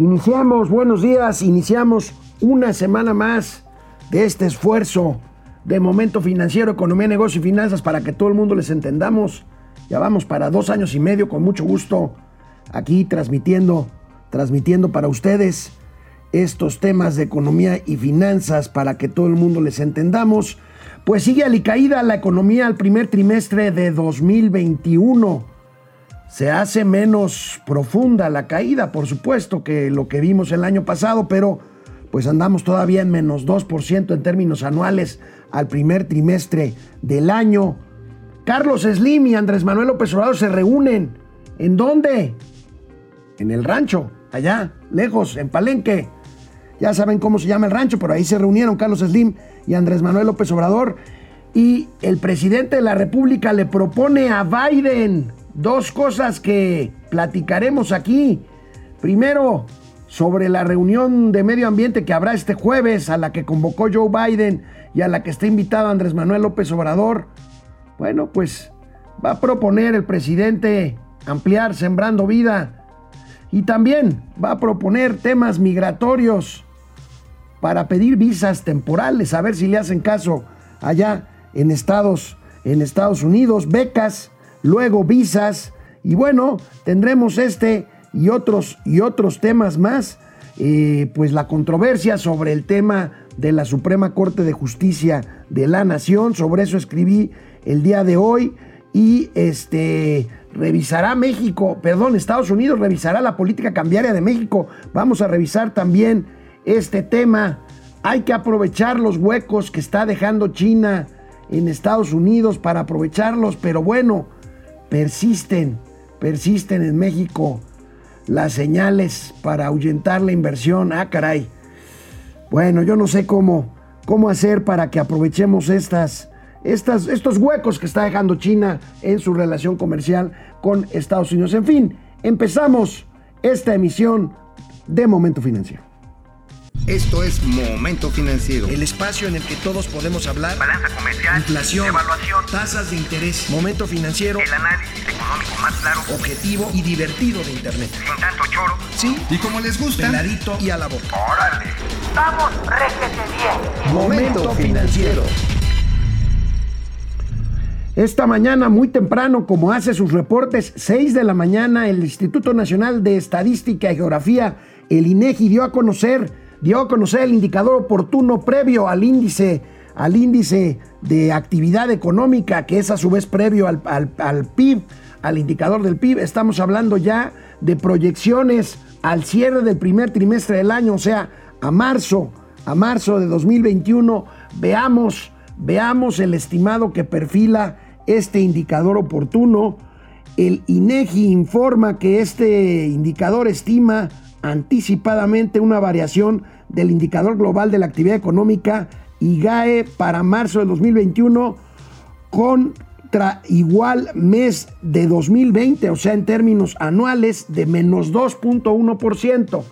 Iniciamos, buenos días, iniciamos una semana más de este esfuerzo de momento financiero, economía, negocio y finanzas para que todo el mundo les entendamos. Ya vamos para dos años y medio con mucho gusto aquí transmitiendo, transmitiendo para ustedes estos temas de economía y finanzas para que todo el mundo les entendamos. Pues sigue alicaída la economía al primer trimestre de 2021. Se hace menos profunda la caída, por supuesto, que lo que vimos el año pasado, pero pues andamos todavía en menos 2% en términos anuales al primer trimestre del año. Carlos Slim y Andrés Manuel López Obrador se reúnen. ¿En dónde? En el rancho, allá, lejos, en Palenque. Ya saben cómo se llama el rancho, pero ahí se reunieron Carlos Slim y Andrés Manuel López Obrador. Y el presidente de la República le propone a Biden dos cosas que platicaremos aquí. Primero, sobre la reunión de medio ambiente que habrá este jueves, a la que convocó Joe Biden y a la que está invitado Andrés Manuel López Obrador. Bueno, pues va a proponer el presidente ampliar Sembrando Vida y también va a proponer temas migratorios para pedir visas temporales, a ver si le hacen caso allá en Estados, en Estados Unidos, becas, luego visas, y bueno, tendremos este y otros, y otros temas más, eh, pues la controversia sobre el tema de la Suprema Corte de Justicia de la Nación, sobre eso escribí el día de hoy, y este revisará México, perdón, Estados Unidos revisará la política cambiaria de México, vamos a revisar también este tema. Hay que aprovechar los huecos que está dejando China en Estados Unidos para aprovecharlos, pero bueno, persisten, persisten en México las señales para ahuyentar la inversión. Ah, caray. Bueno, yo no sé cómo, cómo hacer para que aprovechemos estas, estas, estos huecos que está dejando China en su relación comercial con Estados Unidos. En fin, empezamos esta emisión de Momento Financiero. Esto es Momento Financiero. El espacio en el que todos podemos hablar. Balanza comercial. Inflación. Evaluación. Tasas de interés. Momento Financiero. El análisis económico más claro. Objetivo y divertido de Internet. Sin tanto choro. Sí. Y como les gusta. Peladito y a la boca. Órale. Vamos, réjete bien. Momento Financiero. Esta mañana, muy temprano, como hace sus reportes, 6 de la mañana, el Instituto Nacional de Estadística y Geografía, el INEGI, dio a conocer dio a conocer el indicador oportuno previo al índice, al índice de actividad económica, que es a su vez previo al, al PIB, al indicador del PIB. Estamos hablando ya de proyecciones al cierre del primer trimestre del año, o sea, a marzo, a marzo de 2021. Veamos, veamos el estimado que perfila este indicador oportuno. El INEGI informa que este indicador estima anticipadamente una variación del indicador global de la actividad económica IGAE para marzo de 2021 contra igual mes de 2020, o sea, en términos anuales de menos 2.1%.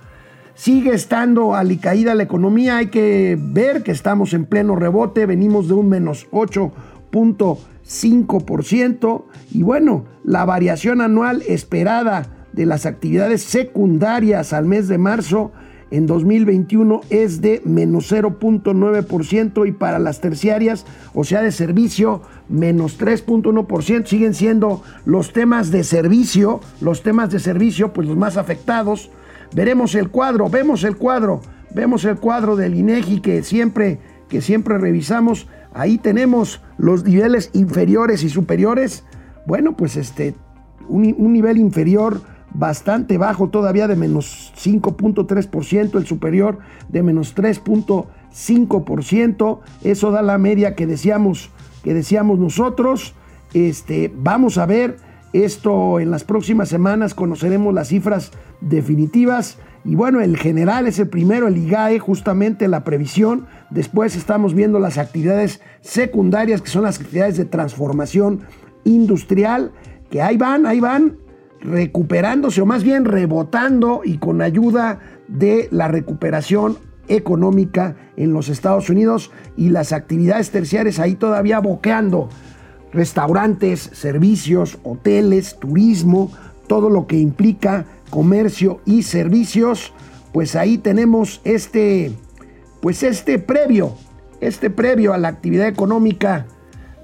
Sigue estando alicaída la economía, hay que ver que estamos en pleno rebote, venimos de un menos 8.5% y bueno, la variación anual esperada de las actividades secundarias al mes de marzo en 2021 es de menos 0.9% y para las terciarias, o sea, de servicio, menos 3.1%. Siguen siendo los temas de servicio, los temas de servicio, pues los más afectados. Veremos el cuadro, vemos el cuadro, vemos el cuadro del INEGI que siempre, que siempre revisamos. Ahí tenemos los niveles inferiores y superiores. Bueno, pues este, un, un nivel inferior bastante bajo todavía de menos 5.3%, el superior de menos 3.5%. Eso da la media que decíamos, que decíamos nosotros. Este, vamos a ver esto en las próximas semanas, conoceremos las cifras definitivas. Y bueno, el general es el primero, el IGAE, justamente la previsión. Después estamos viendo las actividades secundarias, que son las actividades de transformación industrial, que ahí van, ahí van, recuperándose o más bien rebotando y con ayuda de la recuperación económica en los Estados Unidos y las actividades terciarias ahí todavía boqueando. Restaurantes, servicios, hoteles, turismo, todo lo que implica comercio y servicios, pues ahí tenemos este, pues este previo, este previo a la actividad económica,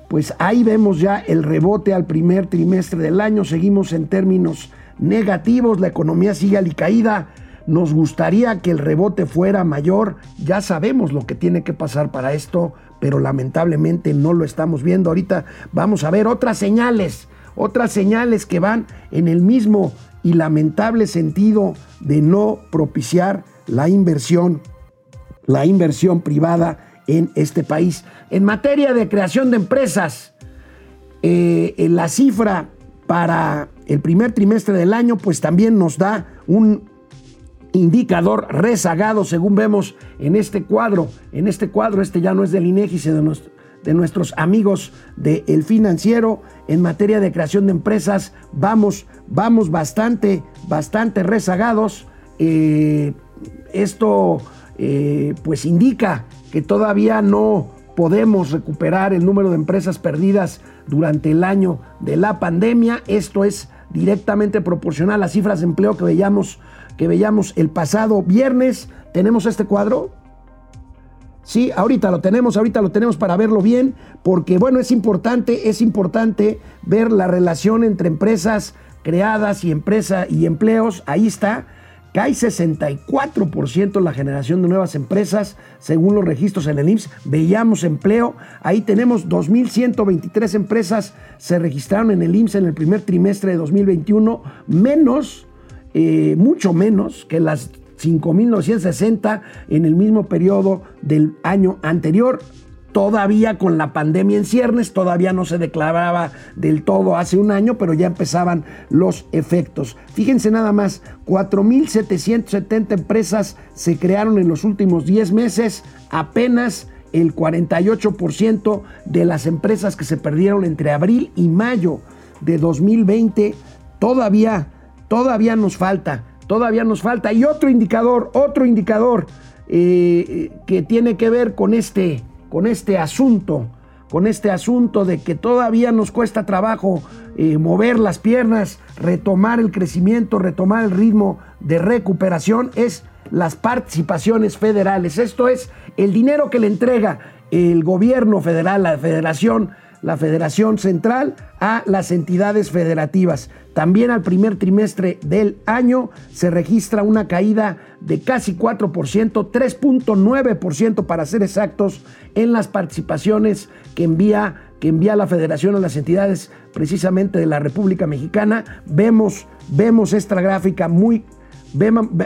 pues ahí vemos ya el rebote al primer trimestre del año, seguimos en términos negativos, la economía sigue alicaída, nos gustaría que el rebote fuera mayor, ya sabemos lo que tiene que pasar para esto, pero lamentablemente no lo estamos viendo. Ahorita vamos a ver otras señales, otras señales que van en el mismo y lamentable sentido de no propiciar la inversión, la inversión privada en este país. En materia de creación de empresas, eh, la cifra para el primer trimestre del año, pues también nos da un indicador rezagado, según vemos en este cuadro. En este cuadro, este ya no es del INEGI, sino de, nuestros amigos del El Financiero. En materia de creación de empresas, vamos, vamos bastante, bastante rezagados. Eh, esto, eh, pues, indica que todavía no podemos recuperar el número de empresas perdidas durante el año de la pandemia. Esto es directamente proporcional a las cifras de empleo que veíamos, que veíamos el pasado viernes. ¿Tenemos este cuadro? Sí, ahorita lo tenemos, ahorita lo tenemos para verlo bien, porque bueno, es importante, es importante ver la relación entre empresas creadas y empresa y empleos. Ahí está. Cae 64% la generación de nuevas empresas, según los registros en el IMSS. Veíamos empleo. Ahí tenemos 2.123 empresas se registraron en el IMSS en el primer trimestre de 2021, menos, eh, mucho menos que las 5.960 en el mismo periodo del año anterior todavía con la pandemia en ciernes, todavía no se declaraba del todo hace un año, pero ya empezaban los efectos. Fíjense nada más, 4.770 empresas se crearon en los últimos 10 meses, apenas el 48% de las empresas que se perdieron entre abril y mayo de 2020, todavía, todavía nos falta, todavía nos falta. Y otro indicador, otro indicador eh, que tiene que ver con este con este asunto, con este asunto de que todavía nos cuesta trabajo eh, mover las piernas, retomar el crecimiento, retomar el ritmo de recuperación, es las participaciones federales. Esto es el dinero que le entrega el gobierno federal, la federación, la Federación Central a las entidades federativas. También al primer trimestre del año se registra una caída de casi 4%, 3.9% para ser exactos, en las participaciones que envía, que envía la Federación a las entidades precisamente de la República Mexicana. Vemos, vemos esta gráfica muy...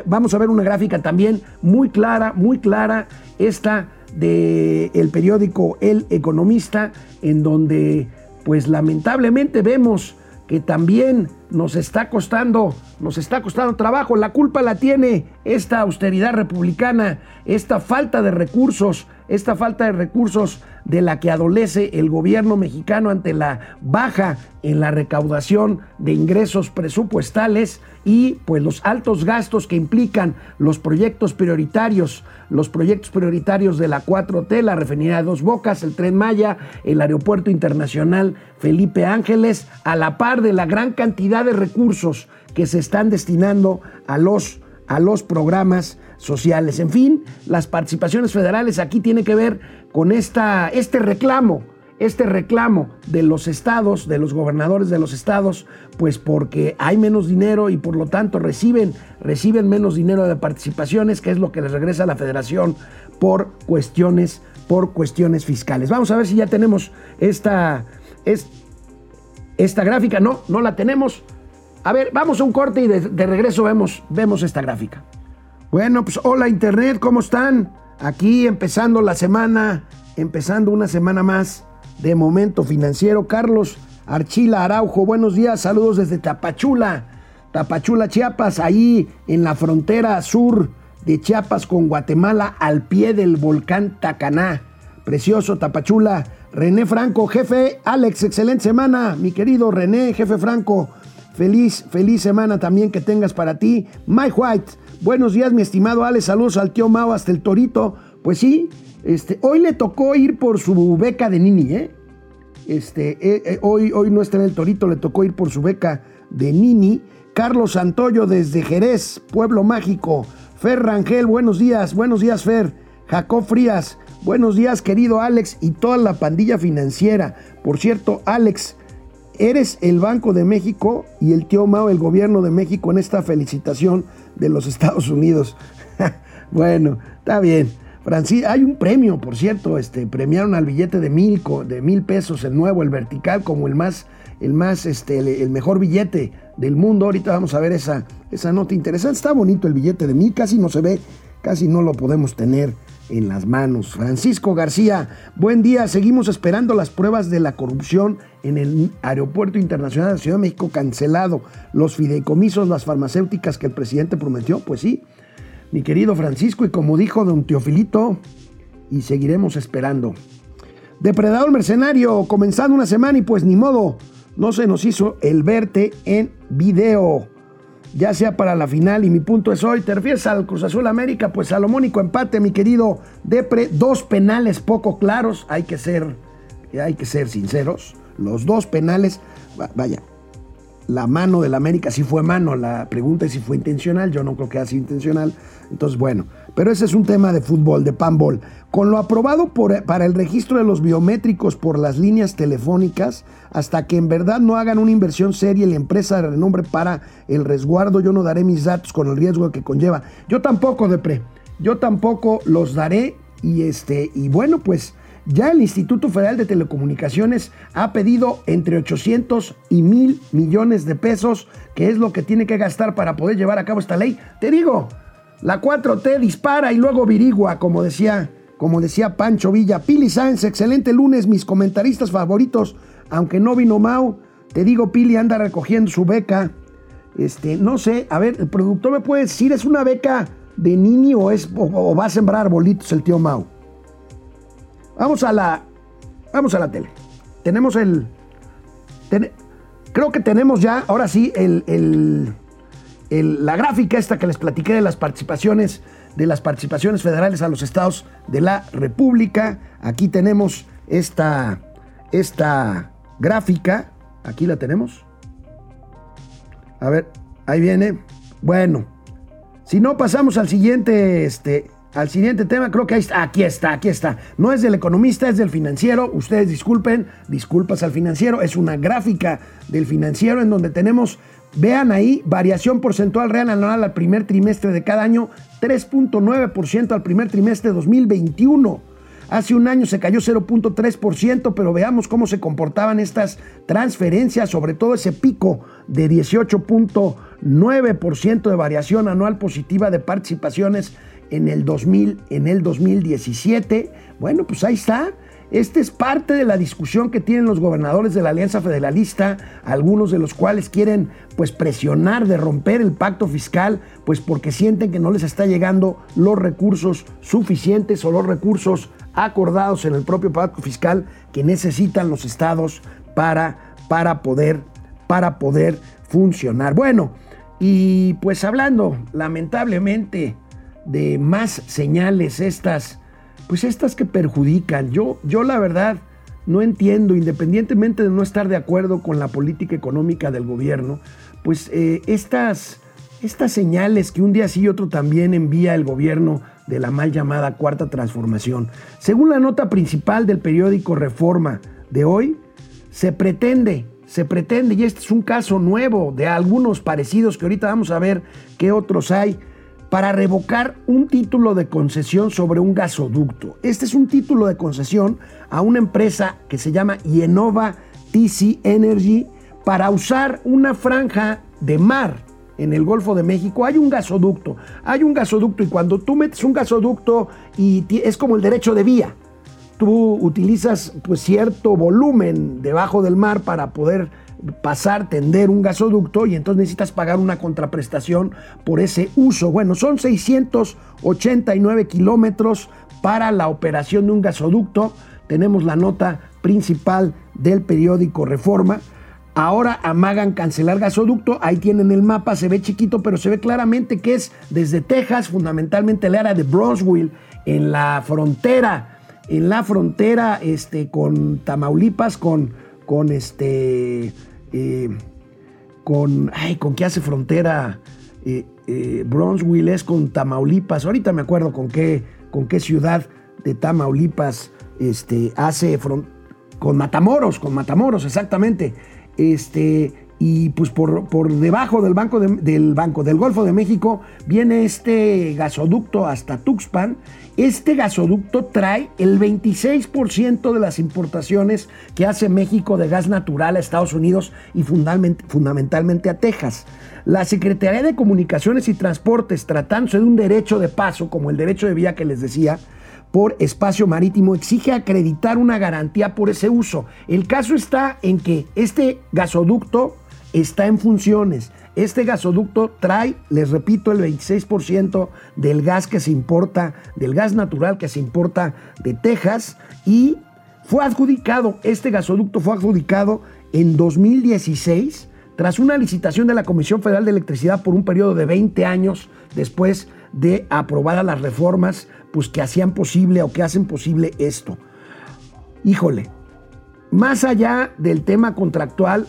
Vamos a ver una gráfica también muy clara, muy clara, esta del el periódico El Economista, en donde pues lamentablemente vemos que también nos está costando, nos está costando trabajo. La culpa la tiene esta austeridad republicana, esta falta de recursos, esta falta de recursos de la que adolece el gobierno mexicano ante la baja en la recaudación de ingresos presupuestales y pues los altos gastos que implican los proyectos prioritarios, los proyectos prioritarios de la 4T, la refinería de Dos Bocas, el Tren Maya, el Aeropuerto Internacional Felipe Ángeles, a la par de la gran cantidad de recursos que se están destinando a los, a los programas sociales. En fin, las participaciones federales aquí tiene que ver con esta, este reclamo, este reclamo de los estados, de los gobernadores de los estados, pues porque hay menos dinero y por lo tanto reciben, reciben menos dinero de participaciones, que es lo que les regresa a la federación por cuestiones, por cuestiones fiscales. Vamos a ver si ya tenemos esta, esta gráfica. No, no la tenemos. A ver, vamos a un corte y de, regreso vemos, vemos esta gráfica. Bueno, pues hola Internet, ¿cómo están? Aquí empezando la semana, empezando una semana más de Momento Financiero. Carlos Archila Araujo, buenos días, saludos desde Tapachula, Tapachula, Chiapas, ahí en la frontera sur de Chiapas con Guatemala, al pie del volcán Tacaná. Precioso Tapachula. René Franco, jefe, Alex, excelente semana, mi querido René, jefe Franco. Feliz, feliz semana también que tengas para ti. Mike White, Buenos días, mi estimado Alex. Saludos al tío Mao hasta el Torito. Pues sí, este, hoy le tocó ir por su beca de Nini, ¿eh? Este, eh, eh, hoy, hoy no está en el Torito, le tocó ir por su beca de Nini. Carlos Santoyo desde Jerez, Pueblo Mágico. Fer Rangel, buenos días, buenos días Fer. Jacob Frías, buenos días querido Alex y toda la pandilla financiera. Por cierto, Alex, eres el Banco de México y el tío Mao el gobierno de México en esta felicitación de los Estados Unidos. bueno, está bien. Francis, hay un premio, por cierto, este, premiaron al billete de mil, de mil pesos, el nuevo, el vertical, como el más, el más, este, el, el, mejor billete del mundo. Ahorita vamos a ver esa, esa nota interesante. Está bonito el billete de mil, casi no se ve, casi no lo podemos tener en las manos. Francisco García, buen día. Seguimos esperando las pruebas de la corrupción en el Aeropuerto Internacional de Ciudad de México cancelado. Los fideicomisos, las farmacéuticas que el presidente prometió, pues sí, mi querido Francisco, y como dijo don Teofilito, y seguiremos esperando. Depredador mercenario, comenzando una semana y pues ni modo, no se nos hizo el verte en video. Ya sea para la final y mi punto es hoy, te refieres al Cruz Azul América, pues salomónico empate, mi querido Depre, dos penales poco claros, hay que ser, hay que ser sinceros, los dos penales, vaya, la mano del América sí fue mano, la pregunta es si fue intencional, yo no creo que haya sido intencional, entonces bueno, pero ese es un tema de fútbol, de panball. Con lo aprobado para el registro de los biométricos por las líneas telefónicas, hasta que en verdad no hagan una inversión seria la empresa de renombre para el resguardo, yo no daré mis datos con el riesgo que conlleva. Yo tampoco, Depre, yo tampoco los daré y este, y bueno, pues ya el Instituto Federal de Telecomunicaciones ha pedido entre 800 y 1000 millones de pesos, que es lo que tiene que gastar para poder llevar a cabo esta ley. Te digo, la 4T dispara y luego virigua, como decía, como decía Pancho Villa. Pili Sáenz, excelente lunes, mis comentaristas favoritos, aunque no vino Mau. Te digo, Pili anda recogiendo su beca. Este, no sé, a ver, el productor me puede decir, ¿es una beca de Nini o, es, o, va a sembrar arbolitos el tío Mau? Vamos a la. Vamos a la tele. Tenemos el. creo que tenemos ya, ahora sí, el, el- la gráfica esta que les platiqué de las participaciones, de las participaciones federales a los estados de la República. Aquí tenemos esta, esta gráfica. Aquí la tenemos. A ver, ahí viene. Bueno, si no pasamos al siguiente, este, al siguiente tema, creo que ahí está, aquí está, aquí está. No es del economista, es del financiero. Ustedes disculpen, disculpas al financiero. Es una gráfica del financiero en donde tenemos, vean ahí, variación porcentual real anual al primer trimestre de cada año, 3.9% al primer trimestre de 2021. Hace un año se cayó 0.3%, pero veamos cómo se comportaban estas transferencias, sobre todo ese pico de 18.9% de variación anual positiva de participaciones en el, 2000, en el 2017. Bueno, pues ahí está. Este es parte de la discusión que tienen los gobernadores de la Alianza Federalista, algunos de los cuales quieren pues presionar de romper el pacto fiscal, pues porque sienten que no les está llegando los recursos suficientes o los recursos acordados en el propio pacto fiscal que necesitan los estados para, para, poder, para poder funcionar. Bueno, y pues hablando lamentablemente de más señales estas, pues estas que perjudican. Yo, yo la verdad no entiendo, independientemente de no estar de acuerdo con la política económica del gobierno, pues eh, estas, estas señales que un día sí y otro también envía el gobierno de la mal llamada cuarta transformación. Según la nota principal del periódico Reforma de hoy, se pretende, se pretende, y este es un caso nuevo de algunos parecidos que ahorita vamos a ver qué otros hay, para revocar un título de concesión sobre un gasoducto. Este es un título de concesión a una empresa que se llama Yenova TC Energy para usar una franja de mar en el Golfo de México. Hay un gasoducto, hay un gasoducto y cuando tú metes un gasoducto y es como el derecho de vía, tú utilizas pues cierto volumen debajo del mar para poder pasar, tender un gasoducto y entonces necesitas pagar una contraprestación por ese uso. Bueno, son 689 kilómetros para la operación de un gasoducto. Tenemos la nota principal del periódico Reforma. Ahora amagan cancelar gasoducto. Ahí tienen el mapa, se ve chiquito, pero se ve claramente que es desde Texas, fundamentalmente el área de Brownsville, en la frontera, en la frontera este, con Tamaulipas, con, con este. Eh, con. Ay, ¿con qué hace frontera? eh, eh, Bronzeville es con Tamaulipas. Ahorita me acuerdo con qué, con qué ciudad de Tamaulipas este, hace fron- con Matamoros, con Matamoros, exactamente. Este, y pues por, por debajo del banco, de- del banco del Golfo de México viene este gasoducto hasta Tuxpan. Este gasoducto trae el 26% de las importaciones que hace México de gas natural a Estados Unidos y fundament- fundamentalmente a Texas. La Secretaría de Comunicaciones y Transportes, tratándose de un derecho de paso, como el derecho de vía que les decía, por espacio marítimo exige acreditar una garantía por ese uso. El caso está en que este gasoducto está en funciones. Este gasoducto trae, les repito, el 26% del gas que se importa, del gas natural que se importa de Texas y fue adjudicado, este gasoducto fue adjudicado en 2016 tras una licitación de la Comisión Federal de Electricidad por un periodo de 20 años después de aprobadas las reformas pues, que hacían posible o que hacen posible esto. Híjole, más allá del tema contractual,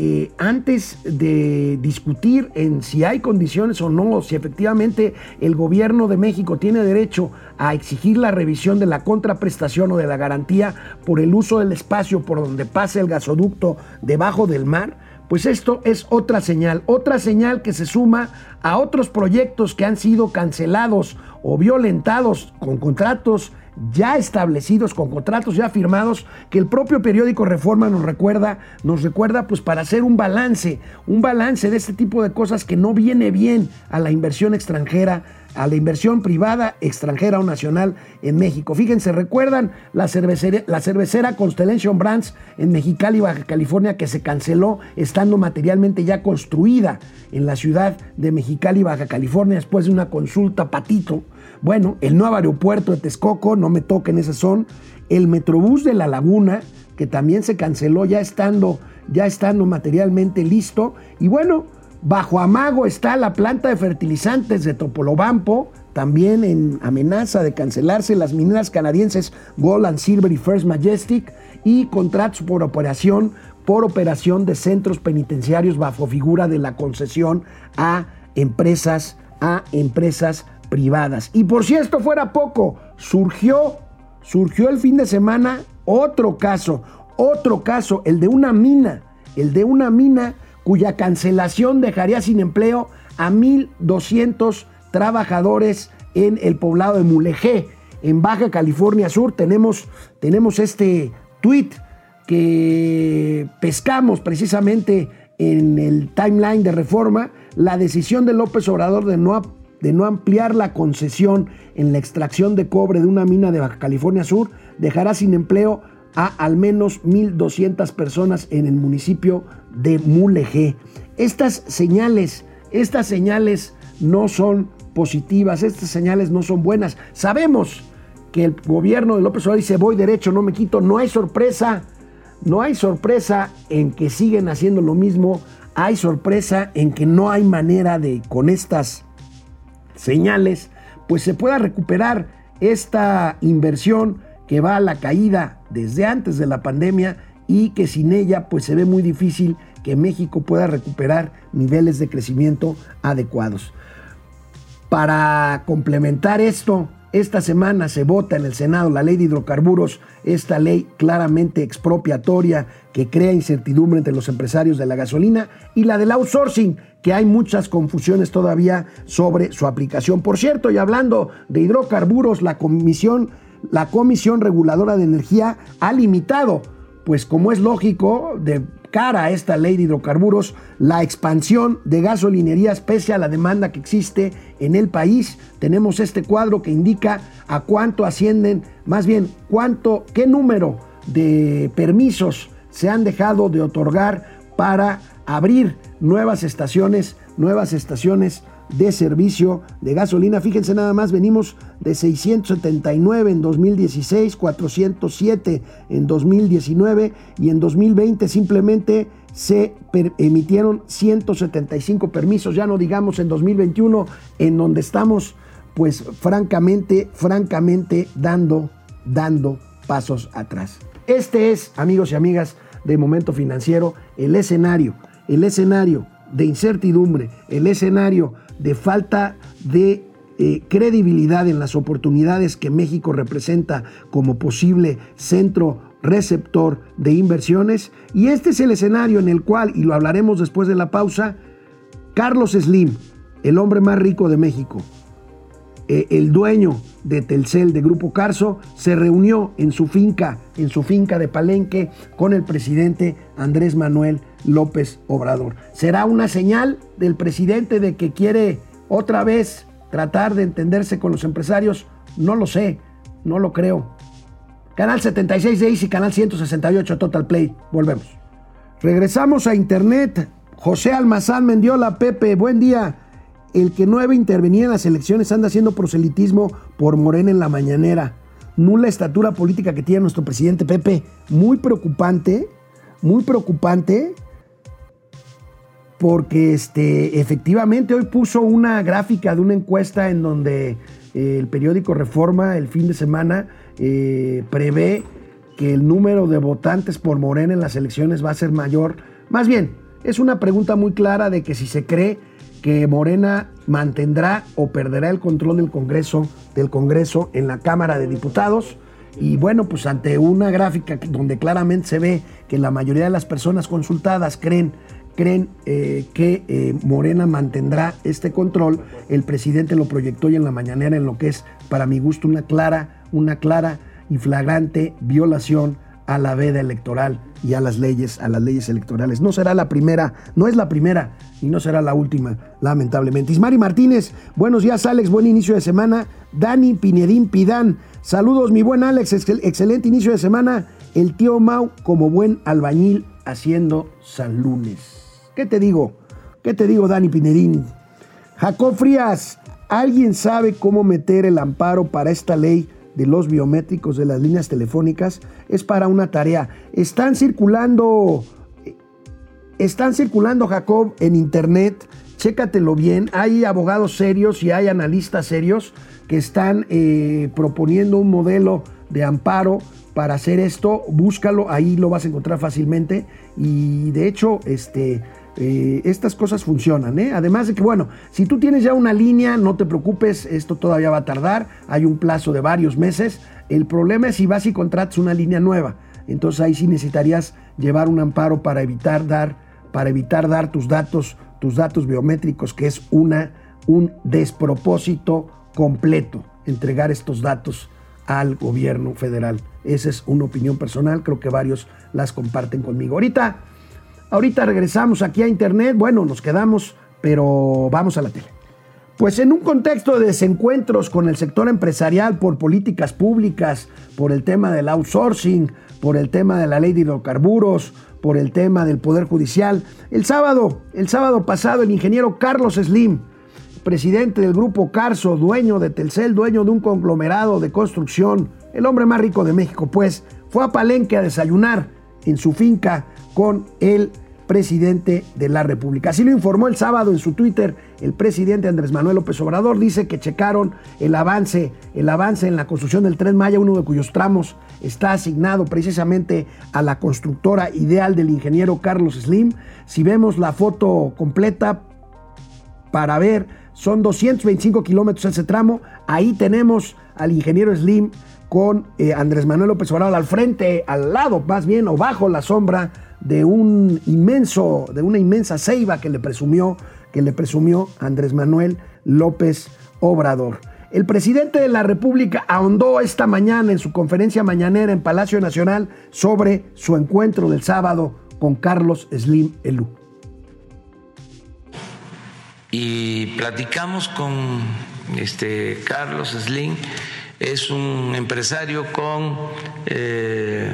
eh, antes de discutir en si hay condiciones o no, si efectivamente el gobierno de México tiene derecho a exigir la revisión de la contraprestación o de la garantía por el uso del espacio por donde pase el gasoducto debajo del mar, pues esto es otra señal, otra señal que se suma a otros proyectos que han sido cancelados o violentados con contratos ya establecidos, con contratos ya firmados, que el propio periódico Reforma nos recuerda, nos recuerda pues para hacer un balance, un balance de este tipo de cosas que no viene bien a la inversión extranjera, a la inversión privada, extranjera o nacional en México. Fíjense, recuerdan la cervecera, la Constellation Brands en Mexicali, Baja California, que se canceló estando materialmente ya construida en la ciudad de Mexicali, Baja California, después de una consulta patito. Bueno, el nuevo aeropuerto de Texcoco, no me toquen ese son. El Metrobús de La Laguna, que también se canceló ya estando, ya estando materialmente listo. Y bueno, bajo amago está la planta de fertilizantes de Topolobampo, también en amenaza de cancelarse las mineras canadienses Gold and Silver y First Majestic y contratos por operación por operación de centros penitenciarios bajo figura de la concesión a empresas a empresas privadas. Y por si esto fuera poco, surgió surgió el fin de semana otro caso, otro caso, el de una mina, el de una mina cuya cancelación dejaría sin empleo a 1.200 trabajadores en el poblado de Mulegé, en Baja California Sur. Tenemos, tenemos este tweet que pescamos precisamente en el timeline de reforma, la decisión de López Obrador de no, de no ampliar la concesión en la extracción de cobre de una mina de Baja California Sur dejará sin empleo a al menos 1.200 personas en el municipio de Mulegé. Estas señales, estas señales no son positivas, estas señales no son buenas. Sabemos que el gobierno de López Obrador dice voy derecho, no me quito, no hay sorpresa, no hay sorpresa en que siguen haciendo lo mismo, hay sorpresa en que no hay manera de con estas señales, pues se pueda recuperar esta inversión que va a la caída desde antes de la pandemia y que sin ella pues se ve muy difícil que México pueda recuperar niveles de crecimiento adecuados. Para complementar esto, esta semana se vota en el Senado la ley de hidrocarburos, esta ley claramente expropiatoria que crea incertidumbre entre los empresarios de la gasolina y la del outsourcing, que hay muchas confusiones todavía sobre su aplicación. Por cierto, y hablando de hidrocarburos, la comisión, la Comisión Reguladora de Energía ha limitado, pues como es lógico, de cara a esta ley de hidrocarburos, la expansión de gasolinerías pese a la demanda que existe en el país. Tenemos este cuadro que indica a cuánto ascienden, más bien, cuánto, qué número de permisos se han dejado de otorgar para abrir nuevas estaciones, nuevas estaciones de servicio de gasolina. Fíjense nada más, venimos de 679 en 2016, 407 en 2019 y en 2020 simplemente se emitieron 175 permisos, ya no digamos en 2021, en donde estamos pues francamente, francamente dando, dando pasos atrás. Este es, amigos y amigas de Momento Financiero, el escenario, el escenario de incertidumbre, el escenario de falta de eh, credibilidad en las oportunidades que México representa como posible centro receptor de inversiones. Y este es el escenario en el cual, y lo hablaremos después de la pausa, Carlos Slim, el hombre más rico de México, eh, el dueño de Telcel, de Grupo Carso, se reunió en su finca, en su finca de Palenque, con el presidente Andrés Manuel López Obrador. ¿Será una señal del presidente de que quiere otra vez tratar de entenderse con los empresarios? No lo sé, no lo creo. Canal 76 de y canal 168 Total Play. Volvemos. Regresamos a internet. José Almazán Mendiola, Pepe, buen día. El que no debe intervenir en las elecciones anda haciendo proselitismo por Morena en la mañanera. Nula estatura política que tiene nuestro presidente Pepe. Muy preocupante, muy preocupante porque este, efectivamente hoy puso una gráfica de una encuesta en donde eh, el periódico Reforma el fin de semana eh, prevé que el número de votantes por Morena en las elecciones va a ser mayor. Más bien, es una pregunta muy clara de que si se cree que Morena mantendrá o perderá el control del Congreso, del Congreso en la Cámara de Diputados. Y bueno, pues ante una gráfica donde claramente se ve que la mayoría de las personas consultadas creen creen eh, que eh, Morena mantendrá este control. El presidente lo proyectó hoy en la mañanera en lo que es, para mi gusto, una clara, una clara y flagrante violación a la veda electoral y a las leyes, a las leyes electorales. No será la primera, no es la primera y no será la última, lamentablemente. Ismari Martínez, buenos días Alex, buen inicio de semana. Dani Pinedín Pidán, saludos mi buen Alex, excelente inicio de semana. El tío Mau como buen albañil haciendo San Lunes. ¿Qué te digo? ¿Qué te digo, Dani Pinedín? Jacob Frías, ¿alguien sabe cómo meter el amparo para esta ley de los biométricos de las líneas telefónicas? Es para una tarea. Están circulando, están circulando, Jacob, en internet. Chécatelo bien. Hay abogados serios y hay analistas serios que están eh, proponiendo un modelo de amparo para hacer esto. Búscalo, ahí lo vas a encontrar fácilmente. Y de hecho, este eh, estas cosas funcionan. ¿eh? Además de que, bueno, si tú tienes ya una línea, no te preocupes, esto todavía va a tardar, hay un plazo de varios meses. El problema es si vas y contratas una línea nueva. Entonces ahí sí necesitarías llevar un amparo para evitar dar, para evitar dar tus datos, tus datos biométricos, que es una, un despropósito completo entregar estos datos al gobierno federal. Esa es una opinión personal, creo que varios las comparten conmigo. Ahorita Ahorita regresamos aquí a Internet. Bueno, nos quedamos, pero vamos a la tele. Pues en un contexto de desencuentros con el sector empresarial por políticas públicas, por el tema del outsourcing, por el tema de la ley de hidrocarburos, por el tema del Poder Judicial, el sábado, el sábado pasado, el ingeniero Carlos Slim, presidente del grupo Carso, dueño de Telcel, dueño de un conglomerado de construcción, el hombre más rico de México, pues fue a Palenque a desayunar en su finca con el presidente de la República. Así lo informó el sábado en su Twitter el presidente Andrés Manuel López Obrador. Dice que checaron el avance, el avance en la construcción del Tren Maya, uno de cuyos tramos está asignado precisamente a la constructora ideal del ingeniero Carlos Slim. Si vemos la foto completa para ver, son 225 kilómetros ese tramo. Ahí tenemos al ingeniero Slim con eh, Andrés Manuel López Obrador al frente, al lado más bien, o bajo la sombra de un inmenso, de una inmensa ceiba que le presumió, que le presumió Andrés Manuel López Obrador. El presidente de la República ahondó esta mañana en su conferencia mañanera en Palacio Nacional sobre su encuentro del sábado con Carlos Slim Elú. Y platicamos con este Carlos Slim, es un empresario con eh,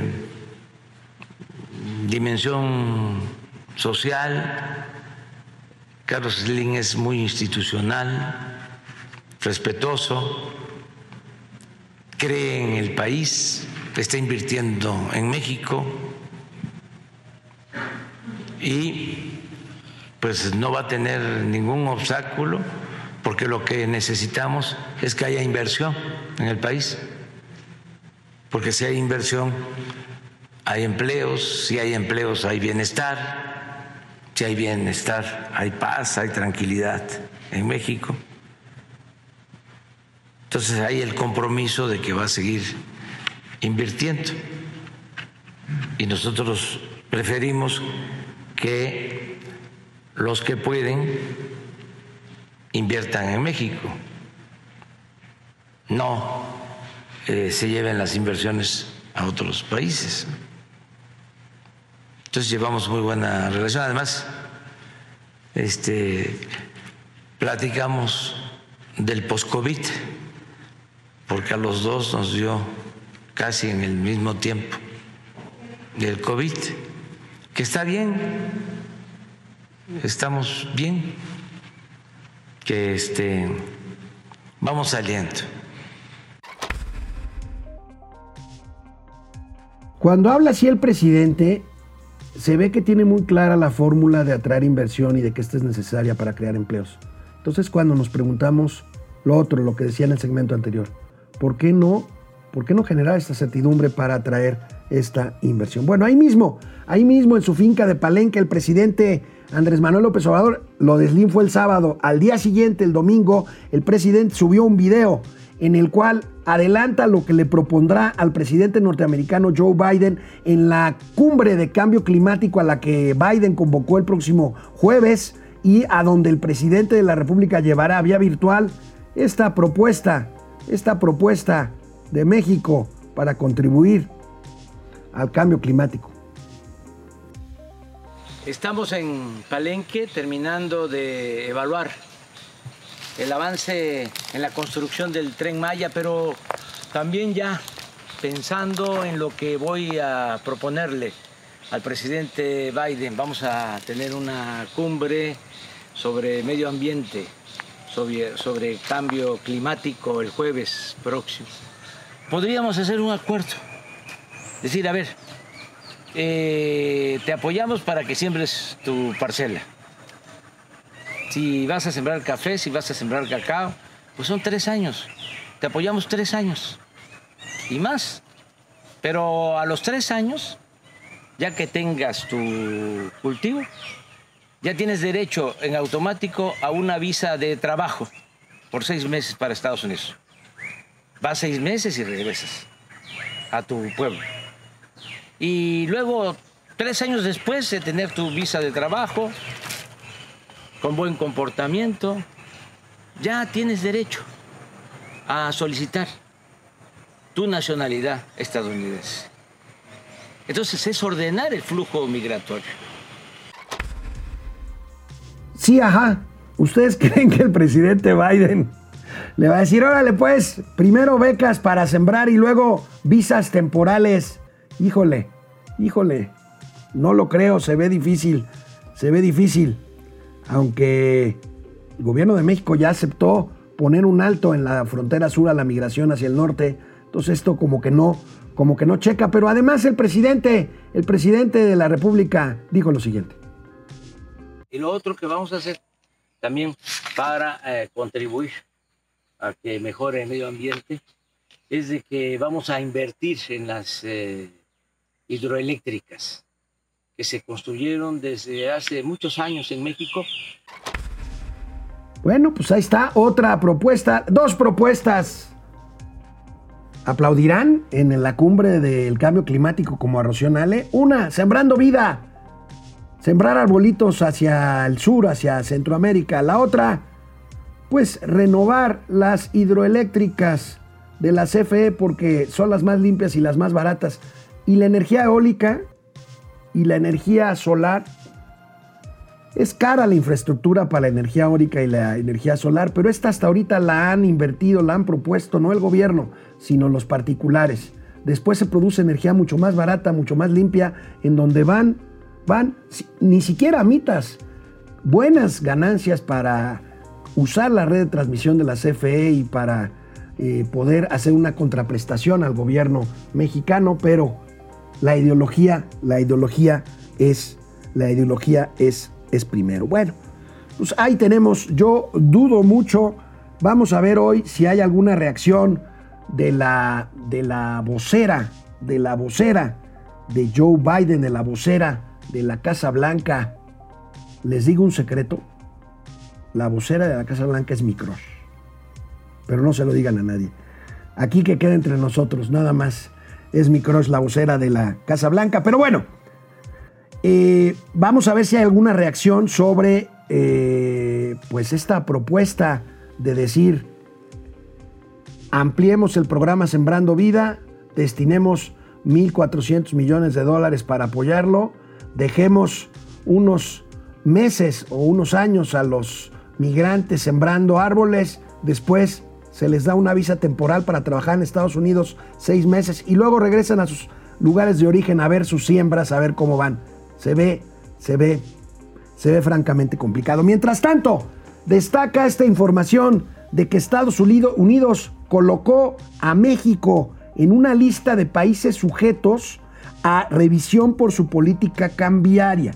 dimensión social. Carlos Slim es muy institucional, respetuoso, cree en el país, está invirtiendo en México y pues no va a tener ningún obstáculo porque lo que necesitamos es que haya inversión en el país, porque si hay inversión hay empleos, si hay empleos hay bienestar si hay bienestar, hay paz, hay tranquilidad en México. Entonces hay el compromiso de que va a seguir invirtiendo. Y nosotros preferimos que los que pueden inviertan en México, no eh, se lleven las inversiones a otros países. Entonces llevamos muy buena relación. Además, este, platicamos del post-COVID, porque a los dos nos dio casi en el mismo tiempo del COVID, que está bien, estamos bien, que este, vamos saliendo. Cuando habla así el presidente, se ve que tiene muy clara la fórmula de atraer inversión y de que esta es necesaria para crear empleos. Entonces, cuando nos preguntamos lo otro, lo que decía en el segmento anterior, ¿por qué no, por qué no generar esta certidumbre para atraer esta inversión? Bueno, ahí mismo, ahí mismo en su finca de Palenque, el presidente Andrés Manuel López Obrador, lo de Slim fue el sábado. Al día siguiente, el domingo, el presidente subió un video en el cual adelanta lo que le propondrá al presidente norteamericano Joe Biden en la cumbre de cambio climático a la que Biden convocó el próximo jueves y a donde el presidente de la República llevará vía virtual esta propuesta, esta propuesta de México para contribuir al cambio climático. Estamos en Palenque terminando de evaluar el avance en la construcción del tren Maya, pero también ya pensando en lo que voy a proponerle al presidente Biden. Vamos a tener una cumbre sobre medio ambiente, sobre, cambio climático el jueves próximo. Podríamos hacer un acuerdo, decir, a ver, eh, te apoyamos para que siembres tu parcela si vas a sembrar café, si vas a sembrar cacao, pues son tres años. Te apoyamos tres años y más. Pero a los tres años, ya que tengas tu cultivo, ya tienes derecho en automático a una visa de trabajo por seis meses para Estados Unidos. Vas seis meses y regresas a tu pueblo. Y luego, tres años después de tener tu visa de trabajo, con buen comportamiento, ya tienes derecho a solicitar tu nacionalidad estadounidense. Entonces es ordenar el flujo migratorio. Sí, ajá. ¿Ustedes creen que el presidente Biden le va a decir, órale pues, primero becas para sembrar y luego visas temporales? Híjole, híjole, no lo creo, se ve difícil, se ve difícil aunque el gobierno de México ya aceptó poner un alto en la frontera sur a la migración hacia el norte, entonces esto como que no, como que no checa, pero además el presidente, el presidente de la República dijo lo siguiente. Y lo otro que vamos a hacer también para eh, contribuir a que mejore el medio ambiente es de que vamos a invertir en las eh, hidroeléctricas que se construyeron desde hace muchos años en México. Bueno, pues ahí está otra propuesta, dos propuestas. ¿Aplaudirán en la cumbre del cambio climático como a Una, sembrando vida. Sembrar arbolitos hacia el sur, hacia Centroamérica. La otra, pues renovar las hidroeléctricas de la CFE porque son las más limpias y las más baratas. Y la energía eólica, y la energía solar. Es cara la infraestructura para la energía eólica y la energía solar, pero esta hasta ahorita la han invertido, la han propuesto no el gobierno, sino los particulares. Después se produce energía mucho más barata, mucho más limpia, en donde van, van ni siquiera mitas, buenas ganancias para usar la red de transmisión de la CFE y para eh, poder hacer una contraprestación al gobierno mexicano, pero la ideología, la ideología es, la ideología es, es primero. Bueno, pues ahí tenemos, yo dudo mucho, vamos a ver hoy si hay alguna reacción de la, de la vocera, de la vocera de Joe Biden, de la vocera de la Casa Blanca, Les digo un secreto. La vocera de la Casa Blanca es mi crush. Pero no se lo digan a nadie. Aquí que queda entre nosotros, nada más. Es mi la vocera de la Casa Blanca. Pero bueno, eh, vamos a ver si hay alguna reacción sobre eh, pues esta propuesta de decir ampliemos el programa Sembrando Vida, destinemos 1.400 millones de dólares para apoyarlo, dejemos unos meses o unos años a los migrantes sembrando árboles, después se les da una visa temporal para trabajar en Estados Unidos seis meses y luego regresan a sus lugares de origen a ver sus siembras, a ver cómo van. Se ve, se ve, se ve francamente complicado. Mientras tanto, destaca esta información de que Estados Unidos colocó a México en una lista de países sujetos a revisión por su política cambiaria.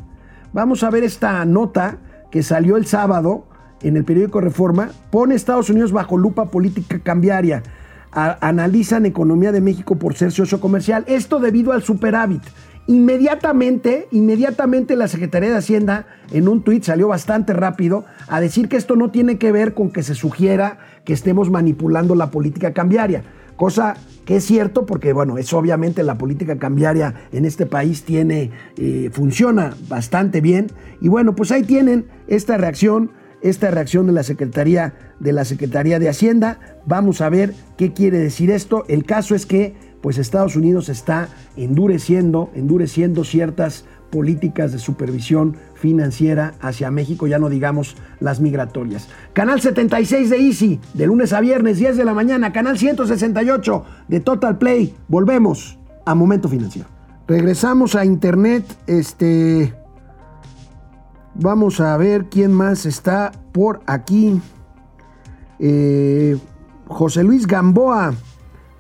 Vamos a ver esta nota que salió el sábado en el periódico Reforma. Pone Estados Unidos bajo lupa política cambiaria. analizan economía de México por ser socio comercial. Esto debido al superávit. Inmediatamente, inmediatamente la Secretaría de Hacienda en un tuit salió bastante rápido a decir que esto no tiene que ver con que se sugiera que estemos manipulando la política cambiaria, cosa que es cierto porque, bueno, es obviamente la política cambiaria en este país tiene, eh, funciona bastante bien y bueno, pues ahí tienen esta reacción, esta reacción de la Secretaría de la Secretaría de Hacienda. Vamos a ver qué quiere decir esto. El caso es que pues Estados Unidos está endureciendo, endureciendo ciertas políticas de supervisión financiera hacia México, ya no digamos las migratorias. Canal 76 de Easy, de lunes a viernes, 10 de la mañana. Canal 168 de Total Play. Volvemos a Momento Financiero. Regresamos a Internet. Este. Vamos a ver quién más está por aquí. Eh, José Luis Gamboa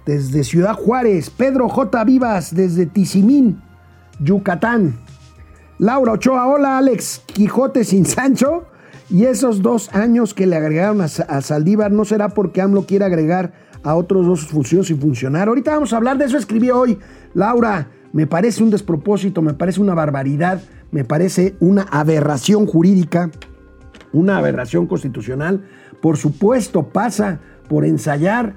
desde Ciudad Juárez, Pedro J. Vivas desde Tizimín, Yucatán, Laura Ochoa, hola Alex, Quijote sin Sancho, y esos dos años que le agregaron a, Saldívar, ¿no será porque AMLO quiere agregar a otros dos funciones sin funcionar? Ahorita vamos a hablar de eso, escribí hoy, Laura, me parece un despropósito, me parece una barbaridad, me parece una aberración jurídica, una aberración constitucional, por supuesto pasa por ensayar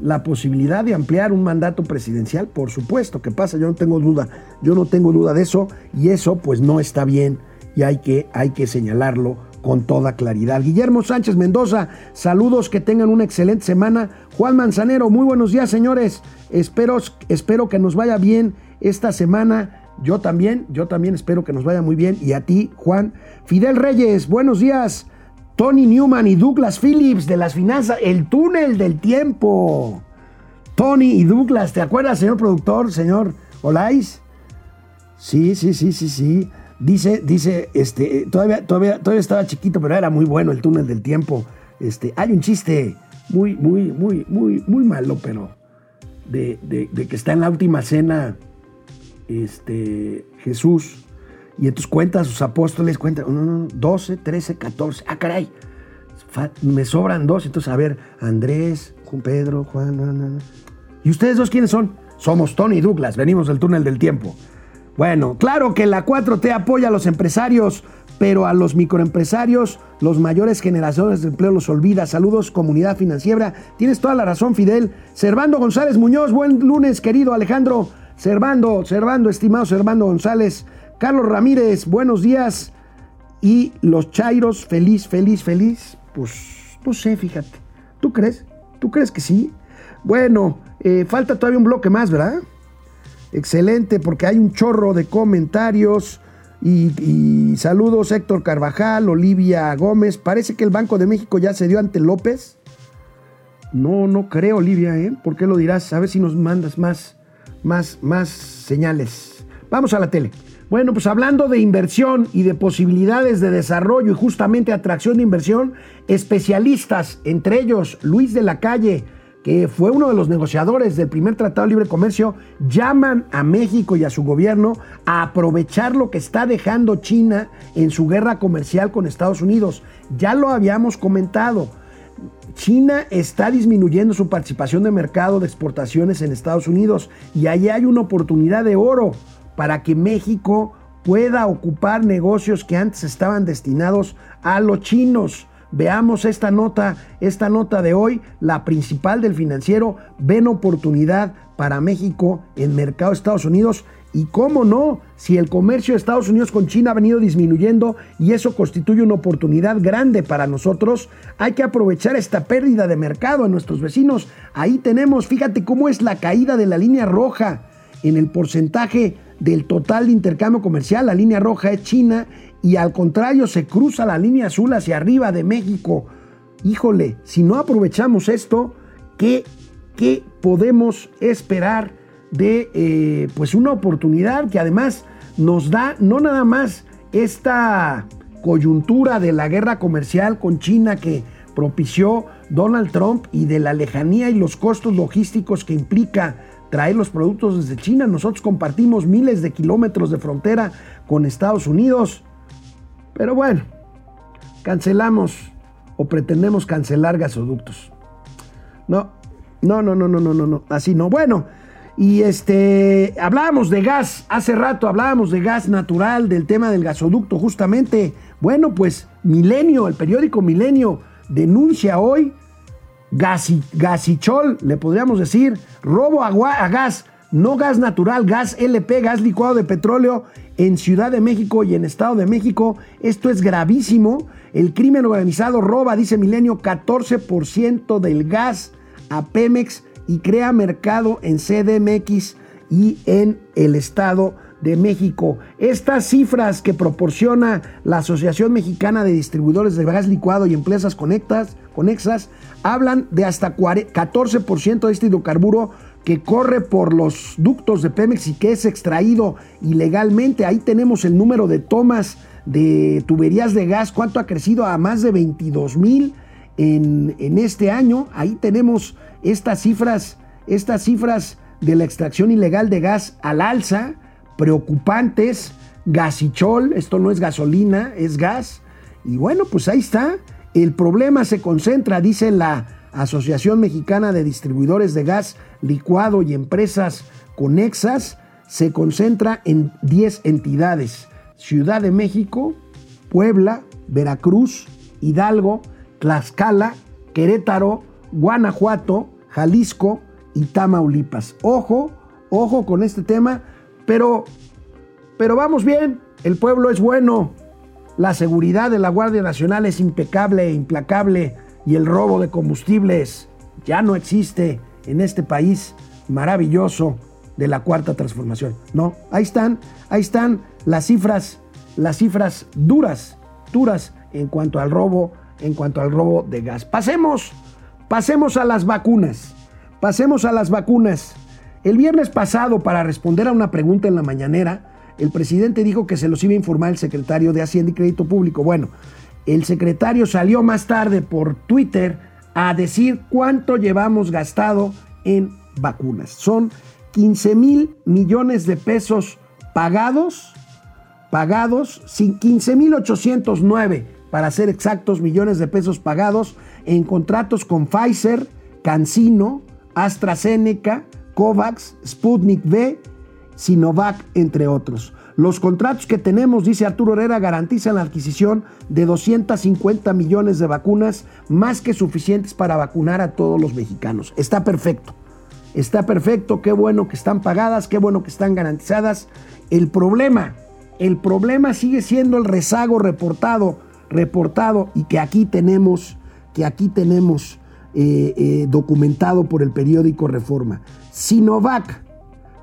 la posibilidad de ampliar un mandato presidencial, por supuesto que pasa, yo no tengo duda, yo no tengo duda de eso y eso pues no está bien y hay que, hay que señalarlo con toda claridad. Guillermo Sánchez Mendoza, saludos, que tengan una excelente semana. Juan Manzanero, muy buenos días señores, espero, espero que nos vaya bien esta semana. Yo también, yo también espero que nos vaya muy bien. Y a ti, Juan. Fidel Reyes, buenos días. Tony Newman y Douglas Phillips de las finanzas, el túnel del tiempo. Tony y Douglas, ¿te acuerdas, señor productor, señor Olais? Sí, sí, sí, sí, sí. Dice, dice, este, todavía, todavía, todavía estaba chiquito, pero era muy bueno el túnel del tiempo. Este, hay un chiste muy, muy, muy, muy, muy malo, pero de, de que está en la última cena, este, Jesús y entonces cuenta a sus apóstoles, cuenta 12, 13, 14. Ah, caray, me sobran dos. Entonces, a ver, Andrés, Pedro, Juan. ¿Y ustedes dos quiénes son? Somos Tony Douglas, venimos del túnel del tiempo. Bueno, claro que la 4T apoya a los empresarios, pero a los microempresarios, los mayores generaciones de empleo los olvida. Saludos, comunidad financiera. Tienes toda la razón, Fidel. Servando González Muñoz, buen lunes, querido Alejandro. Servando, Servando, estimado Servando González. Carlos Ramírez, buenos días. Y los Chairos, feliz, feliz, feliz. Pues no sé, fíjate. ¿Tú crees? ¿Tú crees que sí? Bueno, eh, falta todavía un bloque más, ¿verdad? Excelente, porque hay un chorro de comentarios. Y, y, saludos Héctor Carvajal, Olivia Gómez. Parece que el Banco de México ya se dio ante López. No, no creo, Olivia, ¿eh? ¿Por qué lo dirás? A ver si nos mandas más, más, más señales. Vamos a la tele. Bueno, pues hablando de inversión y de posibilidades de desarrollo y justamente atracción de inversión, especialistas, entre ellos Luis de la Calle, que fue uno de los negociadores del primer Tratado de Libre Comercio, llaman a México y a su gobierno a aprovechar lo que está dejando China en su guerra comercial con Estados Unidos. Ya lo habíamos comentado. China está disminuyendo su participación de mercado de exportaciones en Estados Unidos y ahí hay una oportunidad de oro para que México pueda ocupar negocios que antes estaban destinados a los chinos. Veamos esta nota, esta nota de hoy, la principal del financiero, ven oportunidad para México en mercado de Estados Unidos. Y cómo no, si el comercio de Estados Unidos con China ha venido disminuyendo y eso constituye una oportunidad grande para nosotros, hay que aprovechar esta pérdida de mercado en nuestros vecinos. Ahí tenemos, fíjate cómo es la caída de la línea roja en el porcentaje del total de intercambio comercial. La línea roja es China y al contrario se cruza la línea azul hacia arriba de México. Híjole, si no aprovechamos esto, ¿qué, qué podemos esperar de eh, pues una oportunidad que además nos da no nada más esta coyuntura de la guerra comercial con China que propició Donald Trump y de la lejanía y los costos logísticos que implica traer los productos desde China. Nosotros compartimos miles de kilómetros de frontera con Estados Unidos. Pero bueno, cancelamos o pretendemos cancelar gasoductos. No, no, no, no, no, no, no, no, así no. Bueno, y este, hablábamos de gas, hace rato hablábamos de gas natural, del tema del gasoducto, justamente. Bueno, pues Milenio, el periódico Milenio, denuncia hoy gasi, gasichol, le podríamos decir, robo agua, a gas, no gas natural, gas LP, gas licuado de petróleo en Ciudad de México y en Estado de México. Esto es gravísimo. El crimen organizado roba, dice Milenio, 14% del gas a Pemex y crea mercado en CDMX y en el Estado de México. Estas cifras que proporciona la Asociación Mexicana de Distribuidores de Gas Licuado y Empresas Conectas, Conexas hablan de hasta 14% de este hidrocarburo que corre por los ductos de Pemex y que es extraído ilegalmente. Ahí tenemos el número de tomas de tuberías de gas, cuánto ha crecido a más de 22 mil en, en, este año. Ahí tenemos estas cifras, estas cifras de la extracción ilegal de gas al alza, preocupantes. Gasichol, esto no es gasolina, es gas. Y bueno, pues ahí está. El problema se concentra, dice la Asociación Mexicana de Distribuidores de Gas Licuado y Empresas Conexas, se concentra en 10 entidades. Ciudad de México, Puebla, Veracruz, Hidalgo, Tlaxcala, Querétaro, Guanajuato, Jalisco y Tamaulipas. Ojo, ojo con este tema, pero, pero vamos bien, el pueblo es bueno, la seguridad de la Guardia Nacional es impecable e implacable y el robo de combustibles ya no existe en este país maravilloso de la cuarta transformación. No, ahí están, ahí están las cifras, las cifras duras, duras en cuanto al robo, en cuanto al robo de gas. Pasemos, pasemos a las vacunas. Pasemos a las vacunas. El viernes pasado, para responder a una pregunta en la mañanera, el presidente dijo que se los iba a informar el secretario de Hacienda y Crédito Público. Bueno, el secretario salió más tarde por Twitter a decir cuánto llevamos gastado en vacunas. Son 15 mil millones de pesos pagados, pagados, 15 mil 809 para ser exactos millones de pesos pagados en contratos con Pfizer, Cancino, AstraZeneca, COVAX, Sputnik V, Sinovac, entre otros. Los contratos que tenemos, dice Arturo Herrera, garantizan la adquisición de 250 millones de vacunas, más que suficientes para vacunar a todos los mexicanos. Está perfecto. Está perfecto, qué bueno que están pagadas, qué bueno que están garantizadas. El problema, el problema sigue siendo el rezago reportado, reportado y que aquí tenemos, que aquí tenemos eh, eh, documentado por el periódico Reforma. Sinovac,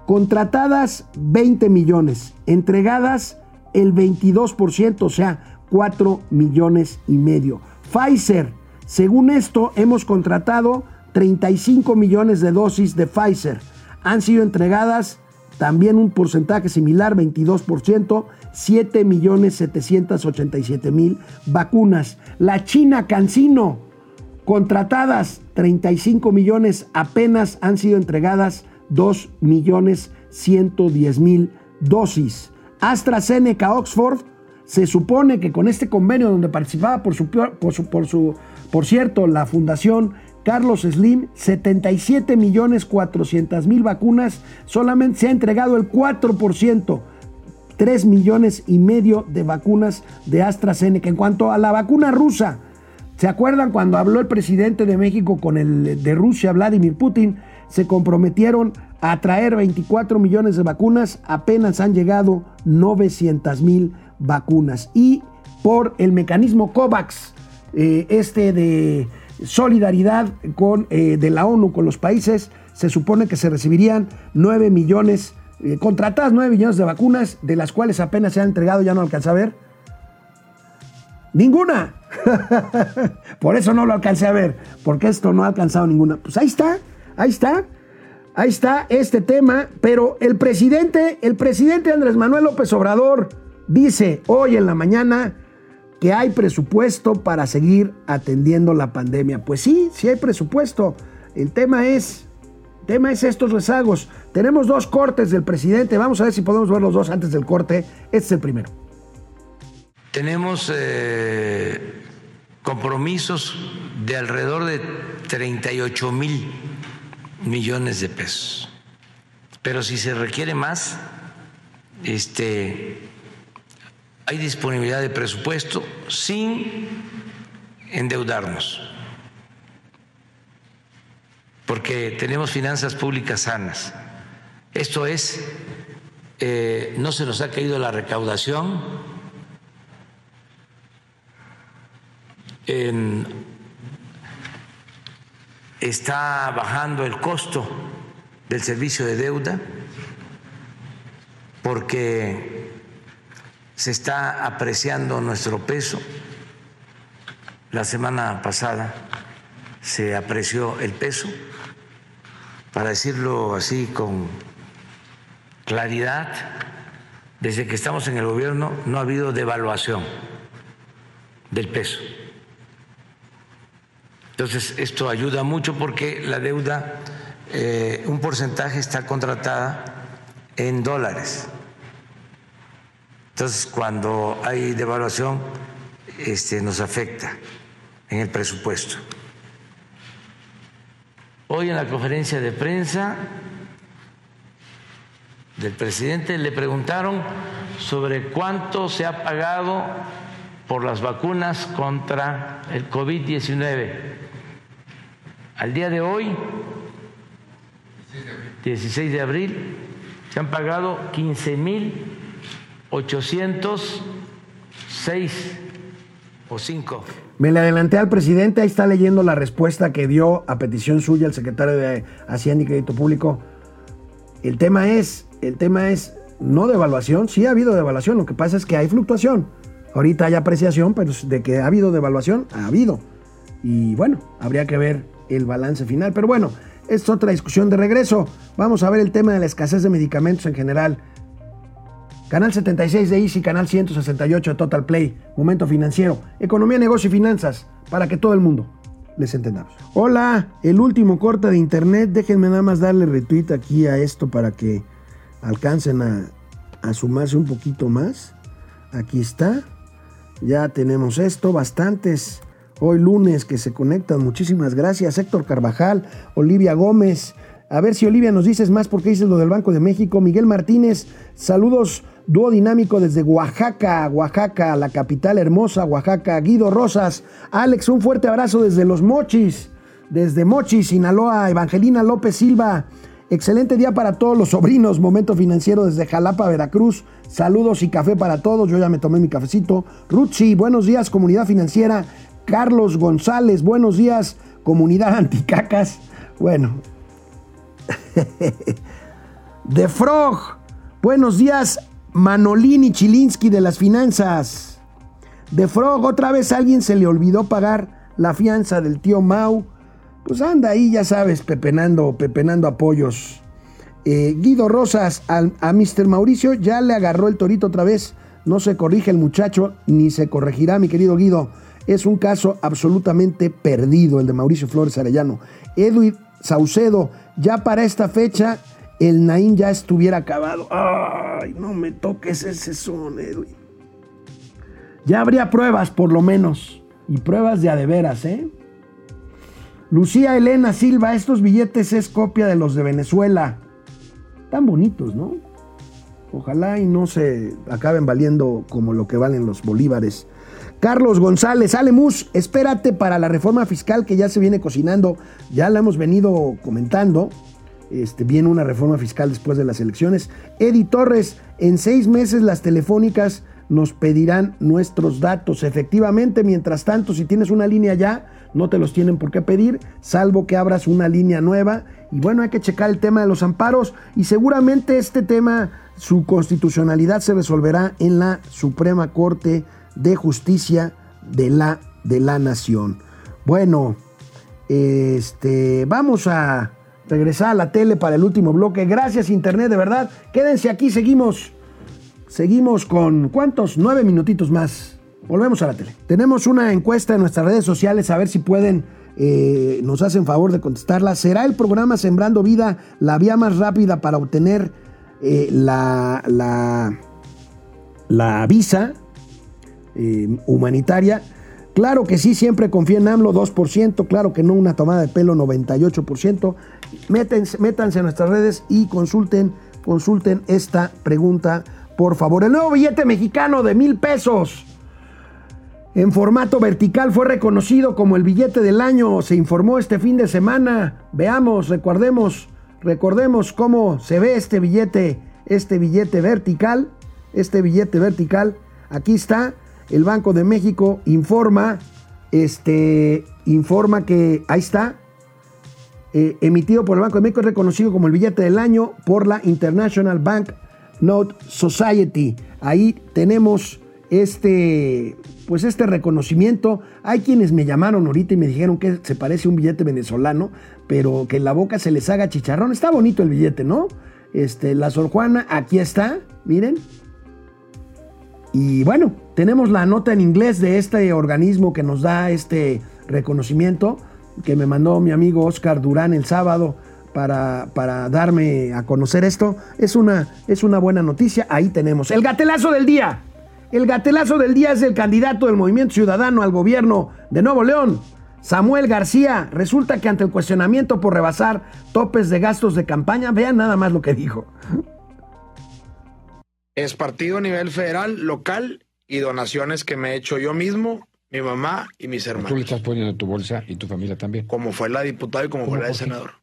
contratadas 20 millones, entregadas el 22%, o sea, 4 millones y medio. Pfizer, según esto, hemos contratado 35 millones de dosis de Pfizer. Han sido entregadas también un porcentaje similar, 22%, 7 millones 787 mil vacunas. La China Cancino, contratadas 35 millones, apenas han sido entregadas 2 millones 110 mil dosis. AstraZeneca Oxford se supone que con este convenio donde participaba por por su, por su por cierto la fundación Carlos Slim 77 millones 400 mil vacunas solamente se ha entregado el 4% 3 millones y medio de vacunas de AstraZeneca. En cuanto a la vacuna rusa, ¿se acuerdan cuando habló el presidente de México con el de Rusia, Vladimir Putin? Se comprometieron a traer 24 millones de vacunas, apenas han llegado 900 mil vacunas. Y por el mecanismo COVAX, eh, este de solidaridad con, eh, de la ONU con los países, se supone que se recibirían 9 millones, eh, contratadas 9 millones de vacunas, de las cuales apenas se han entregado, ya no alcanza a ver. Ninguna. Por eso no lo alcancé a ver, porque esto no ha alcanzado ninguna. Pues ahí está, ahí está. Ahí está este tema, pero el presidente, el presidente Andrés Manuel López Obrador dice hoy en la mañana que hay presupuesto para seguir atendiendo la pandemia. Pues sí, sí hay presupuesto. El tema es, tema es estos rezagos. Tenemos dos cortes del presidente. Vamos a ver si podemos ver los dos antes del corte. Este es el primero. Tenemos eh, compromisos de alrededor de 38 mil millones de pesos. Pero si se requiere más, este, hay disponibilidad de presupuesto sin endeudarnos, porque tenemos finanzas públicas sanas. Esto es, eh, no se nos ha caído la recaudación, está bajando el costo del servicio de deuda, porque se está apreciando nuestro peso. La semana pasada se apreció el peso, para decirlo así con claridad, desde que estamos en el gobierno no ha habido devaluación del peso. Entonces, esto ayuda mucho porque la deuda, eh, un porcentaje está contratada en dólares. Entonces, cuando hay devaluación, este, nos afecta en el presupuesto. Hoy en la conferencia de prensa del presidente le preguntaron sobre cuánto se ha pagado por las vacunas contra el COVID-19. Al día de hoy, 16 de abril, se han pagado 15 mil 806 o 5. Me le adelanté al presidente, ahí está leyendo la respuesta que dio a petición suya el secretario de Hacienda y Crédito Público. El tema es, el tema es no devaluación, sí ha habido devaluación, lo que pasa es que hay fluctuación. Ahorita hay apreciación, pero de que ha habido devaluación, ha habido. Y bueno, habría que ver el balance final. Pero bueno, es otra discusión de regreso. Vamos a ver el tema de la escasez de medicamentos en general. Canal 76 de Easy, canal 168 de Total Play, Momento Financiero, Economía, Negocio y Finanzas, para que todo el mundo les entendamos. Hola, el último corte de internet, déjenme nada más darle retweet aquí a esto para que alcancen a, a sumarse un poquito más. Aquí está, ya tenemos esto, bastantes. Hoy lunes que se conectan, muchísimas gracias. Héctor Carvajal, Olivia Gómez, a ver si Olivia nos dices más porque dices lo del Banco de México. Miguel Martínez, saludos Dúo dinámico desde Oaxaca, Oaxaca, la capital hermosa, Oaxaca. Guido Rosas, Alex, un fuerte abrazo desde Los Mochis, desde Mochis, Sinaloa. Evangelina López Silva, excelente día para todos los sobrinos. Momento financiero desde Jalapa, Veracruz. Saludos y café para todos. Yo ya me tomé mi cafecito. Rutsi, buenos días, comunidad financiera. Carlos González, buenos días, comunidad anticacas. Bueno. The Frog, buenos días, Manolini Chilinsky de las finanzas. De Frog, otra vez alguien se le olvidó pagar la fianza del tío Mau. Pues anda ahí, ya sabes, pepenando, pepenando apoyos. Eh, Guido Rosas, a, a Mr. Mauricio ya le agarró el torito otra vez. No se corrige el muchacho, ni se corregirá, mi querido Guido. Es un caso absolutamente perdido el de Mauricio Flores Arellano. Edwin Saucedo, ya para esta fecha el Naín ya estuviera acabado. Ay, no me toques ese son, Edwin. Ya habría pruebas, por lo menos. Y pruebas de adeveras, ¿eh? Lucía Elena Silva, estos billetes es copia de los de Venezuela. Tan bonitos, ¿no? Ojalá y no se acaben valiendo como lo que valen los bolívares. Carlos González, Alemus, espérate para la reforma fiscal que ya se viene cocinando. Ya la hemos venido comentando. Este, viene una reforma fiscal después de las elecciones. Eddie Torres, en seis meses las telefónicas nos pedirán nuestros datos. Efectivamente, mientras tanto, si tienes una línea ya, no te los tienen por qué pedir, salvo que abras una línea nueva. Y bueno, hay que checar el tema de los amparos y seguramente este tema, su constitucionalidad se resolverá en la Suprema Corte de Justicia de la, de la Nación. Bueno, este, vamos a regresar a la tele para el último bloque. Gracias Internet, de verdad. Quédense aquí, seguimos. Seguimos con cuántos? Nueve minutitos más. Volvemos a la tele. Tenemos una encuesta en nuestras redes sociales, a ver si pueden, eh, nos hacen favor de contestarla. ¿Será el programa Sembrando Vida la vía más rápida para obtener eh, la, la, la visa eh, humanitaria. Claro que sí, siempre confía en AMLO 2%, claro que no una tomada de pelo 98%. Métense, métanse a nuestras redes y consulten, consulten esta pregunta, por favor. El nuevo billete mexicano de mil pesos en formato vertical fue reconocido como el billete del año, se informó este fin de semana. Veamos, recordemos, recordemos cómo se ve este billete, este billete vertical, este billete vertical. Aquí está, el Banco de México informa, este, informa que ahí está, eh, emitido por el Banco de México, es reconocido como el billete del año por la International Bank Note Society. Ahí tenemos este, pues este reconocimiento. Hay quienes me llamaron ahorita y me dijeron que se parece a un billete venezolano, pero que en la boca se les haga chicharrón. Está bonito el billete, ¿no? Este, la Sor Juana, aquí está, miren. Y bueno, tenemos la nota en inglés de este organismo que nos da este reconocimiento que me mandó mi amigo Oscar Durán el sábado para, para darme a conocer esto. Es una, es una buena noticia. Ahí tenemos el gatelazo del día. El gatelazo del día es el candidato del Movimiento Ciudadano al gobierno de Nuevo León, Samuel García. Resulta que ante el cuestionamiento por rebasar topes de gastos de campaña, vean nada más lo que dijo. Es partido a nivel federal, local y donaciones que me he hecho yo mismo, mi mamá y mis hermanos. Tú le estás poniendo tu bolsa y tu familia también. Como fue la diputada y como fue la de senador.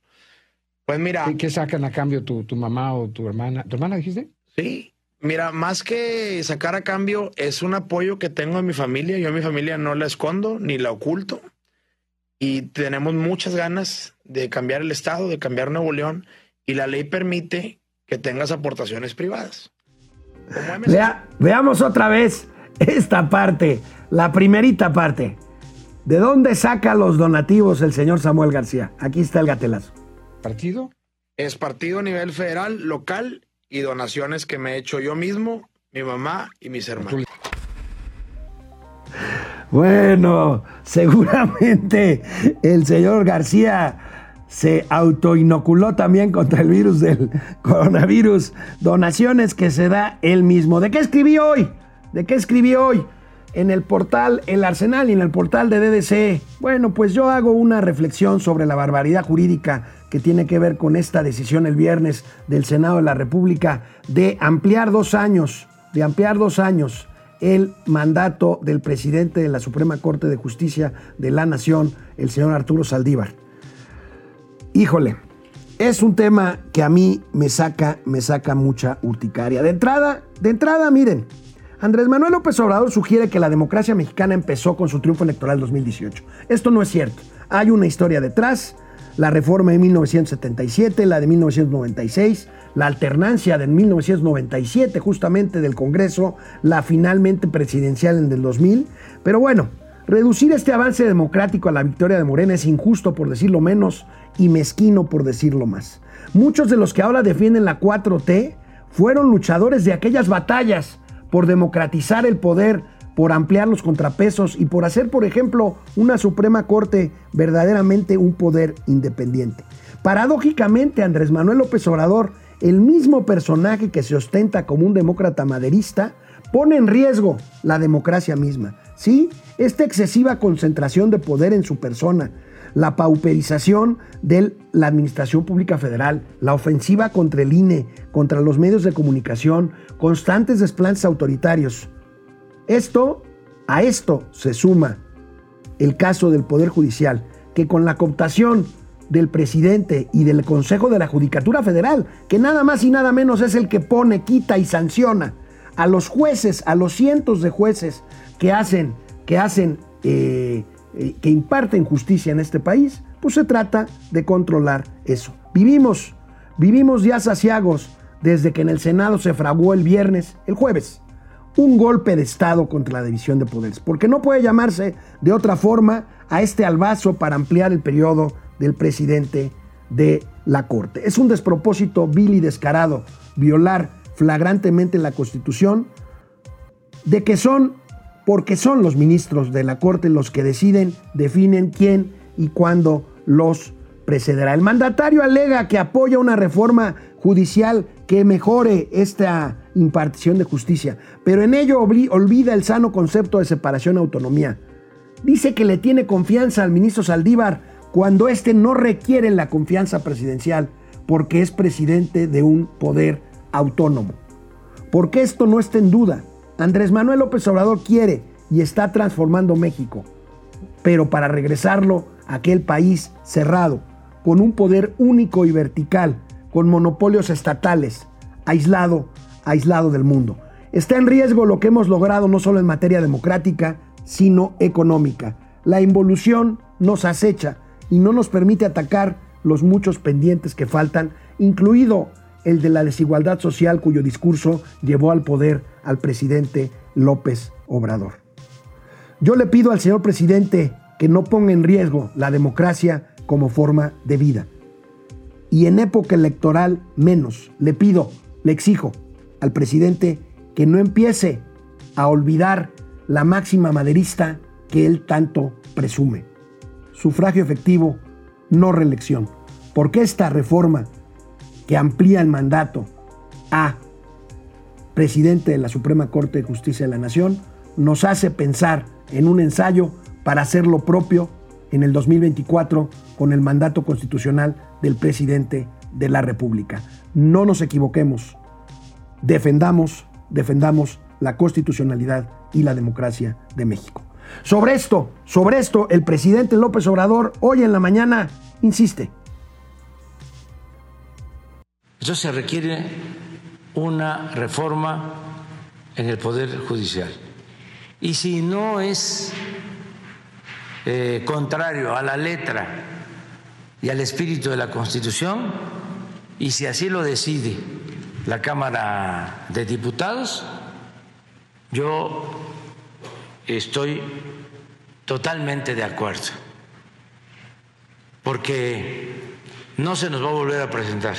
Pues mira. ¿Qué, ¿Qué, sacan a cambio tu, tu mamá o tu hermana? ¿Tu hermana dijiste? Sí. Mira, más que sacar a cambio, es un apoyo que tengo en mi familia. Yo a mi familia no la escondo ni la oculto. Y tenemos muchas ganas de cambiar el Estado, de cambiar Nuevo León. Y la ley permite que tengas aportaciones privadas. Vea, veamos otra vez esta parte, la primerita parte. ¿De dónde saca los donativos el señor Samuel García? Aquí está el gatelazo. ¿Partido? Es partido a nivel federal, local y donaciones que me he hecho yo mismo, mi mamá y mis hermanos. Bueno, seguramente el señor García se autoinoculó también contra el virus del coronavirus. Donaciones que se da él mismo. ¿De qué escribí hoy? ¿De qué escribí hoy? En el portal El Arsenal y en el portal de DDC. Bueno, pues yo hago una reflexión sobre la barbaridad jurídica que tiene que ver con esta decisión el viernes del Senado de la República de ampliar dos años, de ampliar dos años el mandato del presidente de la Suprema Corte de Justicia de la Nación, el señor Arturo Saldívar. Híjole, es un tema que a mí me saca, me saca mucha urticaria. De entrada, de entrada, miren, Andrés Manuel López Obrador sugiere que la democracia mexicana empezó con su triunfo electoral 2018. Esto no es cierto. Hay una historia detrás. La reforma de 1977, la de 1996, la alternancia de 1997 justamente del Congreso, la finalmente presidencial en el 2000. Pero bueno, reducir este avance democrático a la victoria de Morena es injusto por decirlo menos y mezquino por decirlo más. Muchos de los que ahora defienden la 4T fueron luchadores de aquellas batallas por democratizar el poder, por ampliar los contrapesos y por hacer, por ejemplo, una Suprema Corte verdaderamente un poder independiente. Paradójicamente, Andrés Manuel López Obrador, el mismo personaje que se ostenta como un demócrata maderista, pone en riesgo la democracia misma. ¿Sí? Esta excesiva concentración de poder en su persona, la pauperización de la Administración Pública Federal, la ofensiva contra el INE, contra los medios de comunicación, constantes desplantes autoritarios. Esto, a esto se suma el caso del Poder Judicial, que con la cooptación del presidente y del Consejo de la Judicatura Federal, que nada más y nada menos es el que pone, quita y sanciona a los jueces, a los cientos de jueces que hacen, que hacen, eh, que imparten justicia en este país, pues se trata de controlar eso. Vivimos, vivimos ya saciagos desde que en el Senado se fraguó el viernes, el jueves, un golpe de Estado contra la división de poderes, porque no puede llamarse de otra forma a este albazo para ampliar el periodo del presidente de la Corte. Es un despropósito vil y descarado violar flagrantemente la Constitución de que son, porque son los ministros de la Corte los que deciden, definen quién y cuándo los precederá. El mandatario alega que apoya una reforma judicial que mejore esta impartición de justicia, pero en ello olvida el sano concepto de separación y autonomía. Dice que le tiene confianza al ministro Saldívar cuando éste no requiere la confianza presidencial porque es presidente de un poder autónomo. Porque esto no está en duda. Andrés Manuel López Obrador quiere y está transformando México, pero para regresarlo a aquel país cerrado, con un poder único y vertical, con monopolios estatales, aislado, aislado del mundo. Está en riesgo lo que hemos logrado no solo en materia democrática, sino económica. La involución nos acecha y no nos permite atacar los muchos pendientes que faltan, incluido el de la desigualdad social cuyo discurso llevó al poder al presidente López Obrador. Yo le pido al señor presidente que no ponga en riesgo la democracia como forma de vida. Y en época electoral menos. Le pido, le exijo al presidente que no empiece a olvidar la máxima maderista que él tanto presume sufragio efectivo, no reelección. Porque esta reforma que amplía el mandato a presidente de la Suprema Corte de Justicia de la Nación nos hace pensar en un ensayo para hacer lo propio en el 2024 con el mandato constitucional del presidente de la República. No nos equivoquemos, defendamos, defendamos la constitucionalidad y la democracia de México. Sobre esto, sobre esto, el presidente López Obrador hoy en la mañana insiste. Entonces se requiere una reforma en el Poder Judicial. Y si no es eh, contrario a la letra y al espíritu de la Constitución, y si así lo decide la Cámara de Diputados, yo estoy totalmente de acuerdo, porque no se nos va a volver a presentar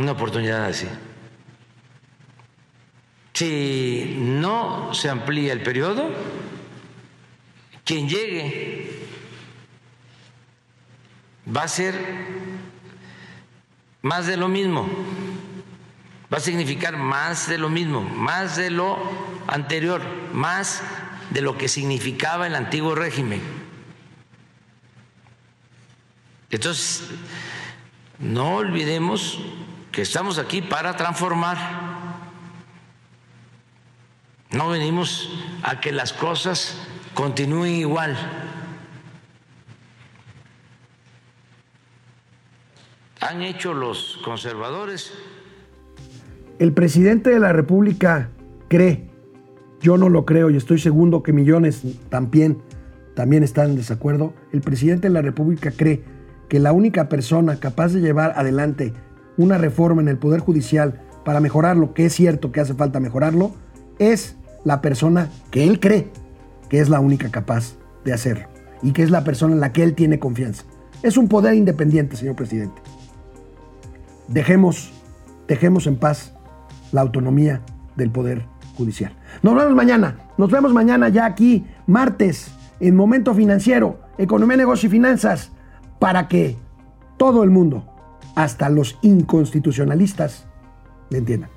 una oportunidad así. Si no se amplía el periodo, quien llegue va a ser más de lo mismo, va a significar más de lo mismo, más de lo anterior, más de lo que significaba el antiguo régimen. Entonces, no olvidemos que estamos aquí para transformar. No venimos a que las cosas continúen igual. Han hecho los conservadores. El presidente de la República cree yo no lo creo y estoy seguro que millones también, también están en desacuerdo. El presidente de la República cree que la única persona capaz de llevar adelante una reforma en el Poder Judicial para mejorarlo, que es cierto que hace falta mejorarlo, es la persona que él cree que es la única capaz de hacerlo y que es la persona en la que él tiene confianza. Es un poder independiente, señor presidente. Dejemos, dejemos en paz la autonomía del Poder Judicial. Nos vemos mañana. Nos vemos mañana ya aquí, martes, en Momento Financiero, Economía, Negocio y Finanzas, para que todo el mundo, hasta los inconstitucionalistas, me entiendan.